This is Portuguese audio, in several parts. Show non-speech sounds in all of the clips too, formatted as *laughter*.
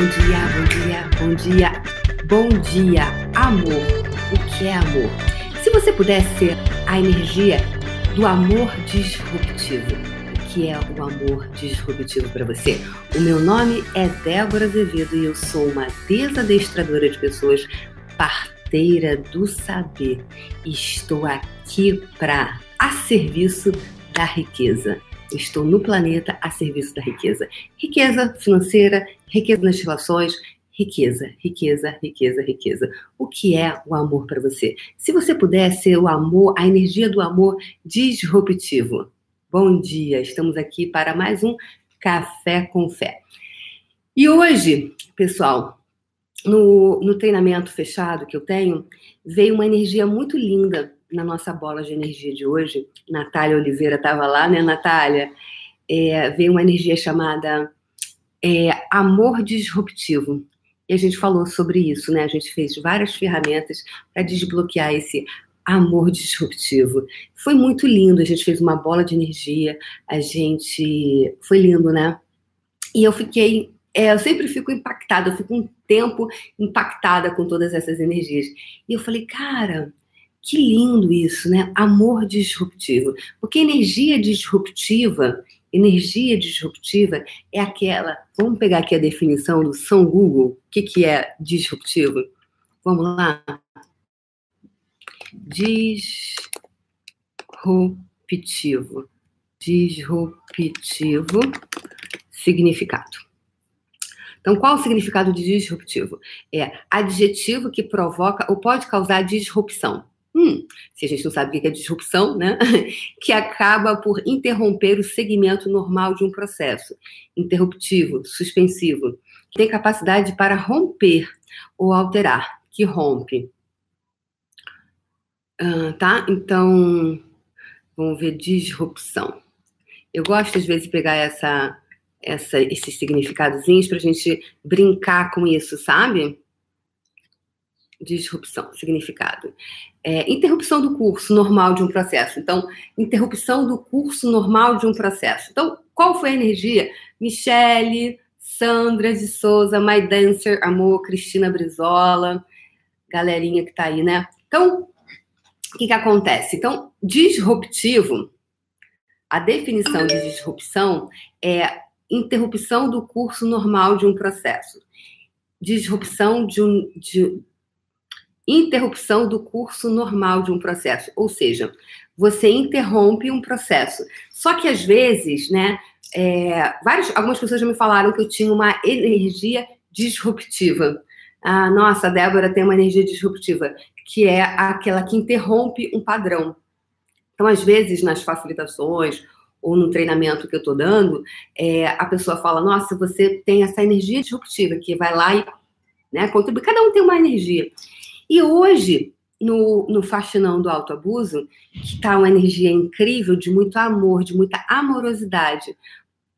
Bom dia, bom dia, bom dia, bom dia, amor. O que é amor? Se você pudesse ser a energia do amor disruptivo, o que é o amor disruptivo para você? O meu nome é Débora Azevedo e eu sou uma desadestradora de pessoas, parteira do saber. Estou aqui para a serviço da riqueza. Estou no planeta a serviço da riqueza. Riqueza financeira, riqueza nas relações, riqueza, riqueza, riqueza, riqueza. O que é o amor para você? Se você puder ser o amor, a energia do amor disruptivo. Bom dia, estamos aqui para mais um Café com Fé. E hoje, pessoal, no, no treinamento fechado que eu tenho, veio uma energia muito linda na nossa bola de energia de hoje, Natália Oliveira estava lá, né, Natália? É, veio uma energia chamada é, amor disruptivo. E a gente falou sobre isso, né? A gente fez várias ferramentas para desbloquear esse amor disruptivo. Foi muito lindo, a gente fez uma bola de energia, a gente. Foi lindo, né? E eu fiquei. É, eu sempre fico impactada, eu fico um tempo impactada com todas essas energias. E eu falei, cara, que lindo isso, né? Amor disruptivo. Porque energia disruptiva, energia disruptiva é aquela. Vamos pegar aqui a definição do São Google. O que, que é disruptivo? Vamos lá. Disruptivo. Disruptivo. Significado. Então, qual o significado de disruptivo? É adjetivo que provoca ou pode causar disrupção. Hum, se a gente não sabe o que é disrupção, né? *laughs* que acaba por interromper o segmento normal de um processo, interruptivo, suspensivo, que tem capacidade para romper ou alterar, que rompe. Uh, tá? Então, vamos ver disrupção. Eu gosto, às vezes, de pegar essa, essa, esses significadozinhos para a gente brincar com isso, sabe? disrupção, significado. É, interrupção do curso normal de um processo. Então, interrupção do curso normal de um processo. Então, qual foi a energia? Michele, Sandra de Souza, My Dancer, Amor, Cristina Brizola, galerinha que tá aí, né? Então, o que, que acontece? Então, disruptivo, a definição de disrupção é interrupção do curso normal de um processo. Disrupção de um, de, interrupção do curso normal de um processo, ou seja, você interrompe um processo. Só que às vezes, né, é, várias, algumas pessoas já me falaram que eu tinha uma energia disruptiva. Ah, nossa, a Débora tem uma energia disruptiva, que é aquela que interrompe um padrão. Então, às vezes, nas facilitações ou no treinamento que eu estou dando, é, a pessoa fala: Nossa, você tem essa energia disruptiva que vai lá e né, contribui. Cada um tem uma energia. E hoje, no, no Faxinão do Autoabuso, que está uma energia incrível, de muito amor, de muita amorosidade,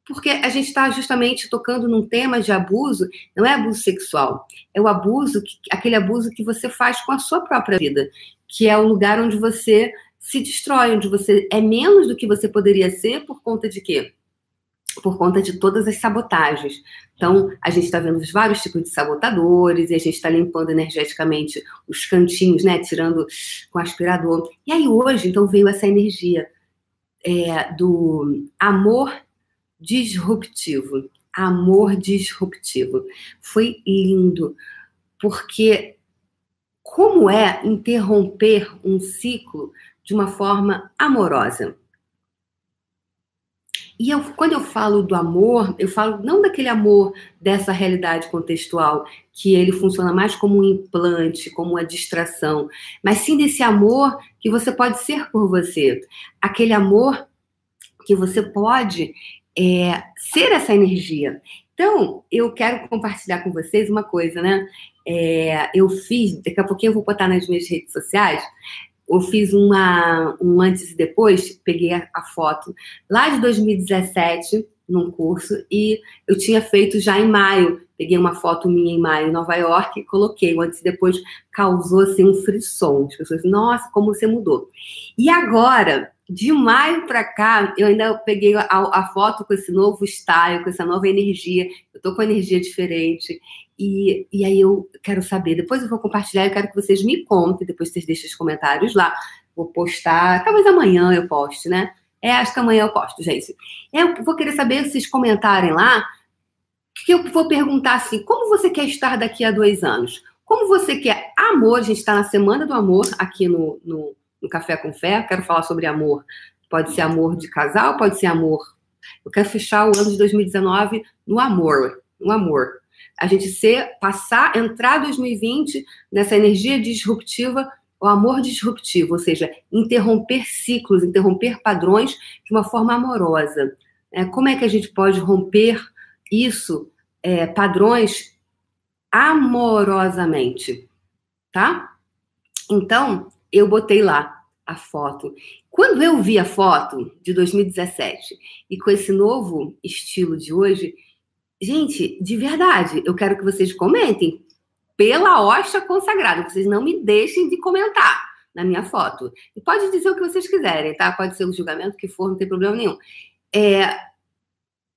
porque a gente está justamente tocando num tema de abuso, não é abuso sexual, é o abuso, aquele abuso que você faz com a sua própria vida, que é o lugar onde você se destrói, onde você é menos do que você poderia ser por conta de quê? Por conta de todas as sabotagens. Então, a gente está vendo vários tipos de sabotadores e a gente está limpando energeticamente os cantinhos, né? Tirando com aspirador. E aí, hoje, então, veio essa energia é, do amor disruptivo. Amor disruptivo. Foi lindo, porque como é interromper um ciclo de uma forma amorosa? E eu, quando eu falo do amor, eu falo não daquele amor dessa realidade contextual, que ele funciona mais como um implante, como uma distração, mas sim desse amor que você pode ser por você. Aquele amor que você pode é, ser essa energia. Então, eu quero compartilhar com vocês uma coisa, né? É, eu fiz, daqui a pouquinho eu vou botar nas minhas redes sociais, eu fiz uma, um antes e depois, peguei a, a foto lá de 2017, num curso, e eu tinha feito já em maio. Peguei uma foto minha em maio em Nova York e coloquei. O antes e depois causou assim, um frisson. As pessoas, nossa, como você mudou. E agora, de maio para cá, eu ainda peguei a, a, foto com esse novo style, com essa nova energia. Eu tô com energia diferente. E, e aí eu quero saber. Depois eu vou compartilhar, eu quero que vocês me contem. Depois vocês deixem os comentários lá. Vou postar, talvez amanhã eu poste, né? É, acho que amanhã eu posto, gente. Eu vou querer saber vocês comentarem lá. Que eu vou perguntar assim: como você quer estar daqui a dois anos? Como você quer amor? A gente está na semana do amor aqui no, no no Café com Fé, quero falar sobre amor. Pode ser amor de casal, pode ser amor. Eu quero fechar o ano de 2019 no amor, no amor. A gente ser, passar, entrar 2020 nessa energia disruptiva, o amor disruptivo, ou seja, interromper ciclos, interromper padrões de uma forma amorosa. É, como é que a gente pode romper isso, é, padrões, amorosamente, tá? Então, eu botei lá a foto. Quando eu vi a foto de 2017 e com esse novo estilo de hoje, gente, de verdade, eu quero que vocês comentem pela hosta consagrada. Vocês não me deixem de comentar na minha foto. E pode dizer o que vocês quiserem, tá? Pode ser o julgamento que for, não tem problema nenhum. É,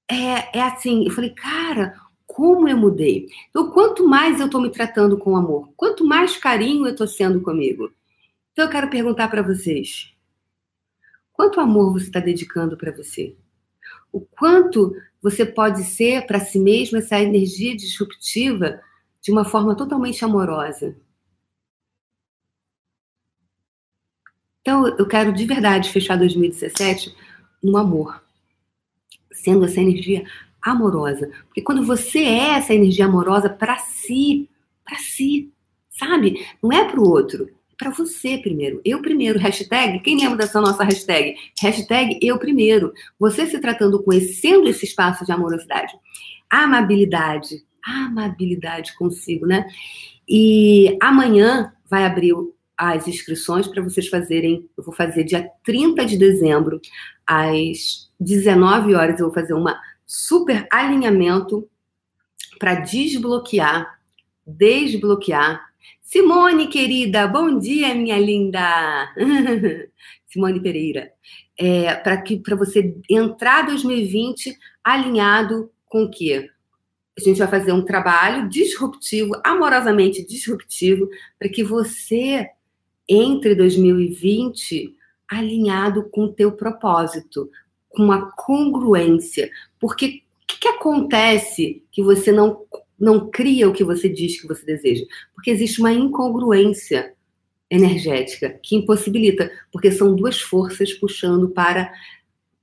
é, é assim, eu falei, cara, como eu mudei. Então, quanto mais eu tô me tratando com amor, quanto mais carinho eu tô sendo comigo, então eu quero perguntar para vocês: quanto amor você está dedicando para você? O quanto você pode ser para si mesmo essa energia disruptiva de uma forma totalmente amorosa? Então eu quero de verdade fechar 2017 no amor, sendo essa energia amorosa. Porque quando você é essa energia amorosa para si, para si, sabe? Não é para o outro para você primeiro. Eu primeiro. Hashtag, quem lembra dessa nossa hashtag? Hashtag eu primeiro. Você se tratando, conhecendo esse espaço de amorosidade. Amabilidade. Amabilidade consigo, né? E amanhã vai abrir as inscrições para vocês fazerem. Eu vou fazer dia 30 de dezembro, às 19 horas. Eu vou fazer uma super alinhamento para desbloquear, desbloquear Simone, querida, bom dia, minha linda. *laughs* Simone Pereira. É, para que para você entrar 2020 alinhado com o quê? A gente vai fazer um trabalho disruptivo, amorosamente disruptivo, para que você entre 2020 alinhado com o teu propósito, com uma congruência. Porque o que, que acontece que você não não cria o que você diz que você deseja, porque existe uma incongruência energética que impossibilita, porque são duas forças puxando para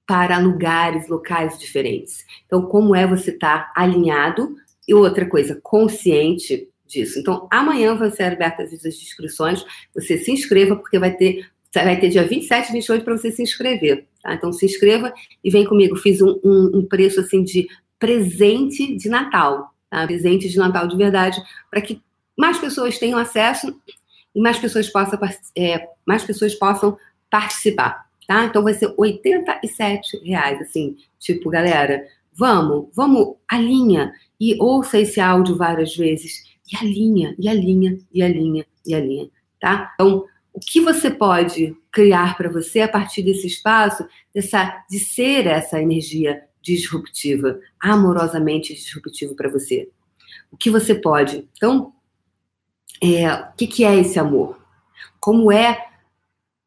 para lugares, locais diferentes. Então, como é você estar tá alinhado e outra coisa, consciente disso. Então, amanhã vão ser abertas as inscrições. Você se inscreva porque vai ter vai ter dia 27 e 28 para você se inscrever. Tá? Então, se inscreva e vem comigo. Fiz um, um, um preço assim de presente de Natal tá? presente de Natal de verdade, para que mais pessoas tenham acesso e mais pessoas possam, é, mais pessoas possam participar, tá? Então vai ser 87 reais, assim, tipo, galera, vamos, vamos, alinha e ouça esse áudio várias vezes e alinha, e alinha, e alinha, e alinha, tá? Então, o que você pode criar para você a partir desse espaço, dessa, de ser essa energia disruptiva, amorosamente disruptivo para você? O que você pode? Então, é, o que, que é esse amor? Como é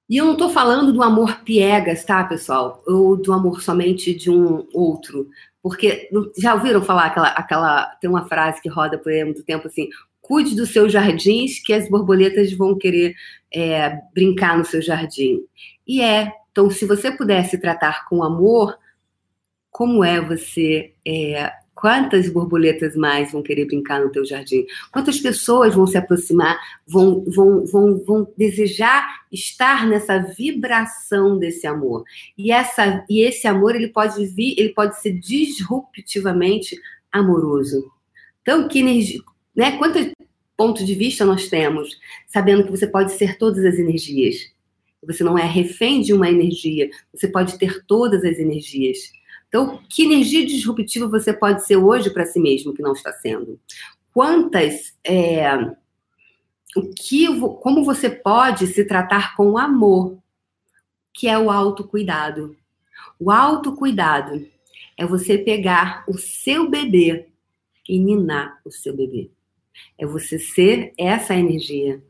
e eu não estou falando do amor piegas, tá, pessoal? Ou do amor somente de um outro. Porque já ouviram falar aquela, aquela. Tem uma frase que roda por aí há muito tempo assim: cuide dos seus jardins, que as borboletas vão querer é, brincar no seu jardim. E é. Então, se você pudesse tratar com amor, como é você. É, quantas borboletas mais vão querer brincar no teu jardim? Quantas pessoas vão se aproximar, vão, vão, vão, vão desejar estar nessa vibração desse amor? E, essa, e esse amor ele pode vir, ele pode ser disruptivamente amoroso. Então, que energia, né? Quantos pontos de vista nós temos, sabendo que você pode ser todas as energias. Você não é refém de uma energia, você pode ter todas as energias. Então, que energia disruptiva você pode ser hoje para si mesmo que não está sendo? Quantas. É, o que, como você pode se tratar com amor? que é o autocuidado. O autocuidado é você pegar o seu bebê e ninar o seu bebê. É você ser essa energia.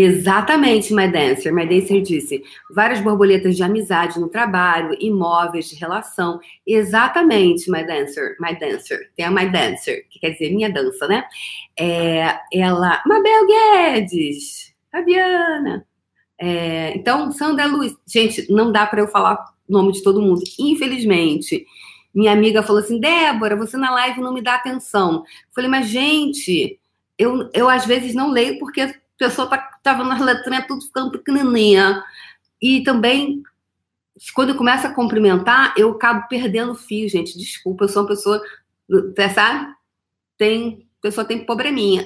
Exatamente, My Dancer. My Dancer disse: várias borboletas de amizade no trabalho, imóveis de relação. Exatamente, My Dancer. My Dancer. Tem a My Dancer, que quer dizer minha dança, né? É, ela. Mabel Guedes, Fabiana. É, então, Sandra Luiz. Gente, não dá para eu falar o nome de todo mundo, infelizmente. Minha amiga falou assim: Débora, você na live não me dá atenção. Falei, mas gente, eu, eu às vezes não leio porque a pessoa tá, tava nas letrinhas tudo ficando pequenininha. E também, quando eu começo a cumprimentar, eu acabo perdendo o fio, gente. Desculpa, eu sou uma pessoa, sabe? Tem pessoa tem probleminha.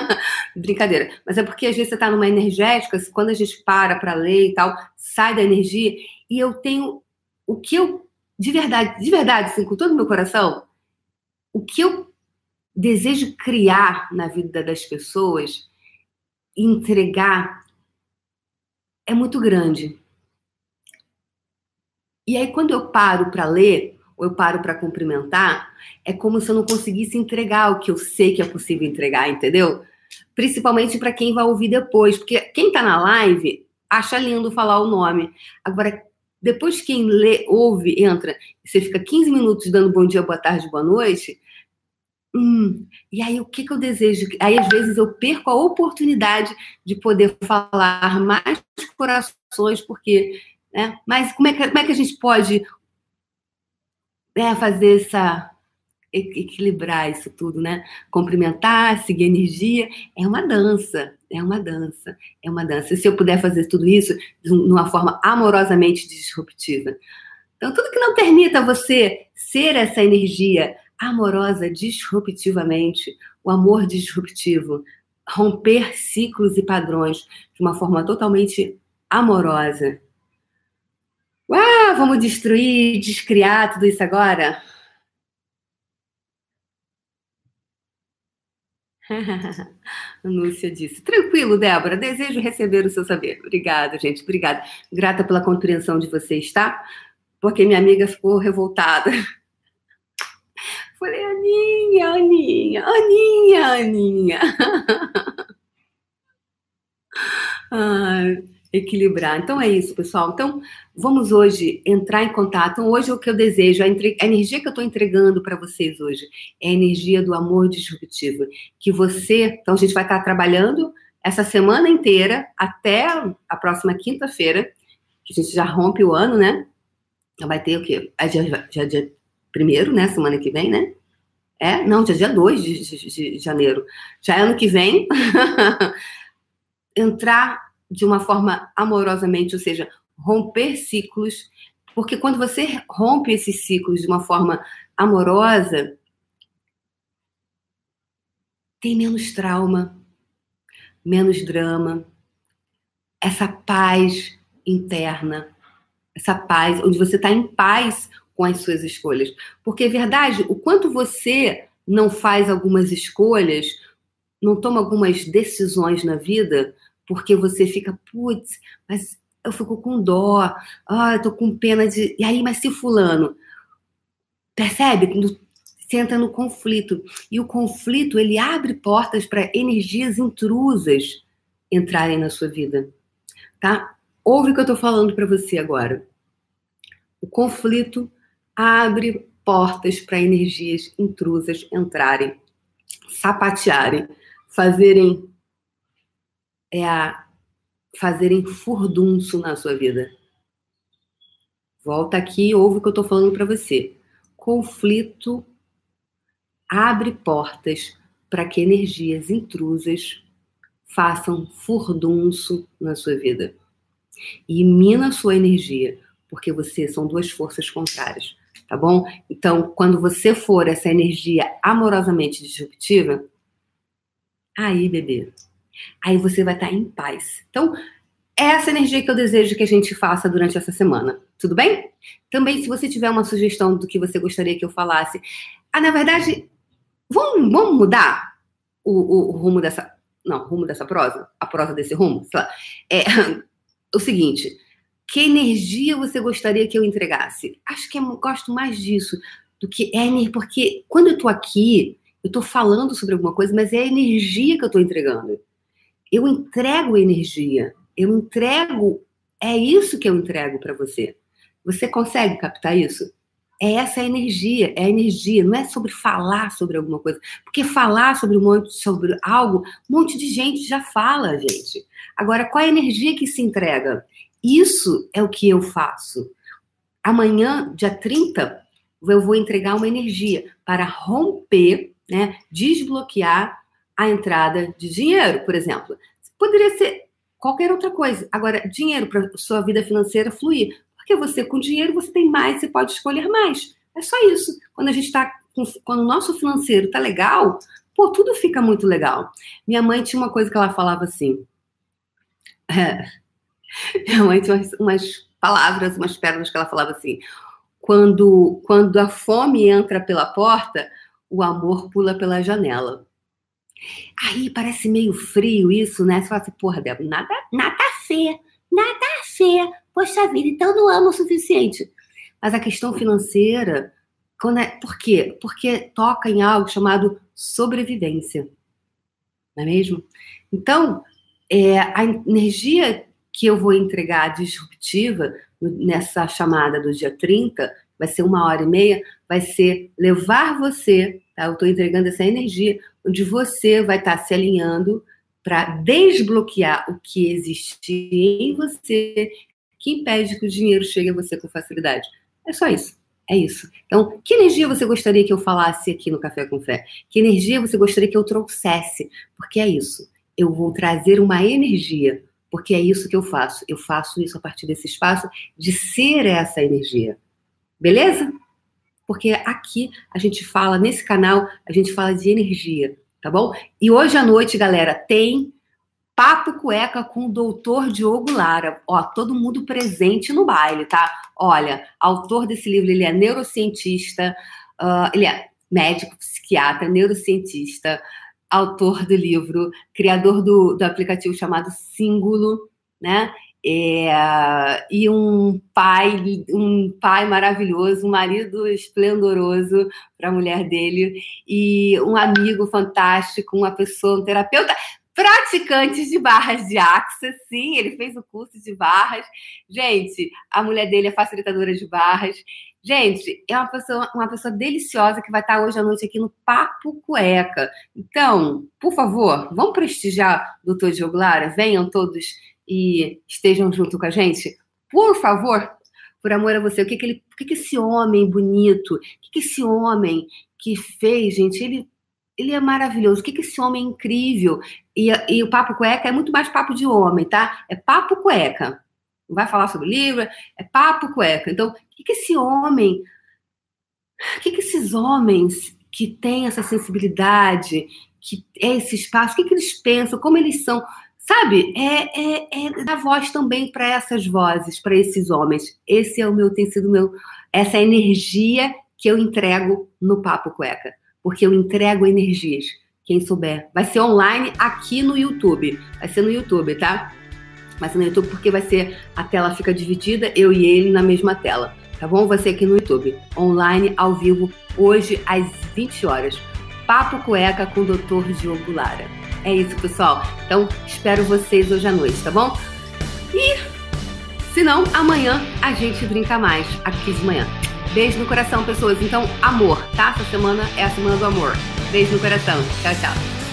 *laughs* Brincadeira. Mas é porque às vezes você está numa energética, quando a gente para para ler e tal, sai da energia, e eu tenho o que eu de verdade, de verdade, assim, com todo o meu coração, o que eu desejo criar na vida das pessoas, entregar, é muito grande. E aí, quando eu paro para ler, ou eu paro para cumprimentar, é como se eu não conseguisse entregar o que eu sei que é possível entregar, entendeu? Principalmente para quem vai ouvir depois, porque quem está na live acha lindo falar o nome. Agora, depois quem lê, ouve, entra, você fica 15 minutos dando bom dia, boa tarde, boa noite. Hum, e aí, o que, que eu desejo? Aí, às vezes, eu perco a oportunidade de poder falar mais corações, porque. Né? Mas como é, que, como é que a gente pode né, fazer essa equilibrar isso tudo, né? Cumprimentar, seguir energia, é uma dança, é uma dança, é uma dança. E se eu puder fazer tudo isso de uma forma amorosamente disruptiva. Então, tudo que não permita você ser essa energia amorosa disruptivamente, o amor disruptivo, romper ciclos e padrões de uma forma totalmente amorosa. Uau, vamos destruir, descriar tudo isso agora? *laughs* Núcia disse: Tranquilo, Débora, desejo receber o seu saber. Obrigada, gente, obrigada. Grata pela compreensão de vocês, tá? Porque minha amiga ficou revoltada. *laughs* Aninha, Aninha, Aninha, Aninha. *laughs* Ai equilibrar. Então é isso, pessoal. Então vamos hoje entrar em contato. Então, hoje o que eu desejo, a, entre... a energia que eu estou entregando para vocês hoje é a energia do amor disruptivo. Que você, então a gente vai estar trabalhando essa semana inteira até a próxima quinta-feira, que a gente já rompe o ano, né? Já vai ter o quê? É dia, dia primeiro, né? Semana que vem, né? É, não, dia, dia 2 de, de, de janeiro. Já é ano que vem. *laughs* entrar de uma forma amorosamente, ou seja, romper ciclos, porque quando você rompe esses ciclos de uma forma amorosa, tem menos trauma, menos drama, essa paz interna, essa paz, onde você está em paz com as suas escolhas. Porque é verdade, o quanto você não faz algumas escolhas, não toma algumas decisões na vida, porque você fica, putz, mas eu fico com dó, ah, eu tô com pena de. E aí, mas se fulano. Percebe? Você entra no conflito. E o conflito, ele abre portas para energias intrusas entrarem na sua vida. Tá? Ouve o que eu tô falando para você agora. O conflito abre portas para energias intrusas entrarem, sapatearem, fazerem é a fazerem furdunço na sua vida. Volta aqui e ouve o que eu estou falando para você. Conflito abre portas para que energias intrusas façam furdunço na sua vida. E mina a sua energia, porque você são duas forças contrárias, tá bom? Então, quando você for essa energia amorosamente disruptiva, aí, bebê, Aí você vai estar em paz. Então, é essa energia que eu desejo que a gente faça durante essa semana. Tudo bem? Também, se você tiver uma sugestão do que você gostaria que eu falasse. Ah, na verdade, vamos, vamos mudar o, o, o rumo dessa. Não, rumo dessa prosa? A prosa desse rumo? Sei lá. É *laughs* o seguinte. Que energia você gostaria que eu entregasse? Acho que eu gosto mais disso do que é porque quando eu tô aqui, eu tô falando sobre alguma coisa, mas é a energia que eu tô entregando. Eu entrego energia. Eu entrego, é isso que eu entrego para você. Você consegue captar isso? É essa energia, é a energia, não é sobre falar sobre alguma coisa. Porque falar sobre um monte, sobre algo, um monte de gente já fala, gente. Agora, qual é a energia que se entrega? Isso é o que eu faço. Amanhã, dia 30, eu vou entregar uma energia para romper, né, desbloquear a entrada de dinheiro, por exemplo. Poderia ser qualquer outra coisa. Agora, dinheiro para sua vida financeira fluir. Porque você, com dinheiro, você tem mais, você pode escolher mais. É só isso. Quando a gente está. Quando o nosso financeiro tá legal, pô, tudo fica muito legal. Minha mãe tinha uma coisa que ela falava assim. É, *laughs* *laughs* tinha umas, umas palavras, umas pérolas que ela falava assim. Quando, quando a fome entra pela porta, o amor pula pela janela. Aí parece meio frio isso, né? Você fala assim, porra, Débora, nada, nada fé, nada fé. Poxa vida, então não amo o suficiente. Mas a questão financeira, quando é, por quê? Porque toca em algo chamado sobrevivência. Não é mesmo? Então, é, a energia que eu vou entregar disruptiva nessa chamada do dia 30, vai ser uma hora e meia, vai ser levar você, tá? Eu estou entregando essa energia, onde você vai estar tá se alinhando para desbloquear o que existe em você que impede que o dinheiro chegue a você com facilidade. É só isso. É isso. Então, que energia você gostaria que eu falasse aqui no Café com Fé? Que energia você gostaria que eu trouxesse? Porque é isso. Eu vou trazer uma energia porque é isso que eu faço. Eu faço isso a partir desse espaço de ser essa energia. Beleza? Porque aqui a gente fala, nesse canal, a gente fala de energia, tá bom? E hoje à noite, galera, tem Papo Cueca com o doutor Diogo Lara. Ó, todo mundo presente no baile, tá? Olha, autor desse livro, ele é neurocientista, uh, ele é médico, psiquiatra, neurocientista, autor do livro, criador do, do aplicativo chamado Símbolo, né? É, e um pai, um pai maravilhoso, um marido esplendoroso para a mulher dele, e um amigo fantástico, uma pessoa, um terapeuta, praticante de barras de Axa, sim, ele fez o curso de barras. Gente, a mulher dele é facilitadora de barras. Gente, é uma pessoa, uma pessoa deliciosa que vai estar hoje à noite aqui no Papo Cueca. Então, por favor, vamos prestigiar o doutor Diogo Lara? Venham todos e estejam junto com a gente. Por favor, por amor a você, o que, que, ele, o que, que esse homem bonito, o que, que esse homem que fez, gente, ele, ele é maravilhoso. O que, que esse homem é incrível. E, e o Papo Cueca é muito mais papo de homem, tá? É Papo Cueca não vai falar sobre livro, é papo cueca. Então, o que, que esse homem, o que, que esses homens que têm essa sensibilidade, que é esse espaço, o que, que eles pensam, como eles são, sabe? É, é, é dar voz também para essas vozes, para esses homens. Esse é o meu, tem sido meu, essa energia que eu entrego no Papo Cueca, porque eu entrego energias. Quem souber, vai ser online aqui no YouTube. Vai ser no YouTube, tá? Mas no YouTube porque vai ser a tela fica dividida, eu e ele na mesma tela, tá bom? Vai ser aqui no YouTube, online, ao vivo, hoje às 20 horas. Papo Cueca com o Dr. Diogo Lara. É isso, pessoal. Então, espero vocês hoje à noite, tá bom? E, se não, amanhã a gente brinca mais aqui de manhã. Beijo no coração, pessoas. Então, amor, tá? Essa semana é a semana do amor. Beijo no coração. Tchau, tchau.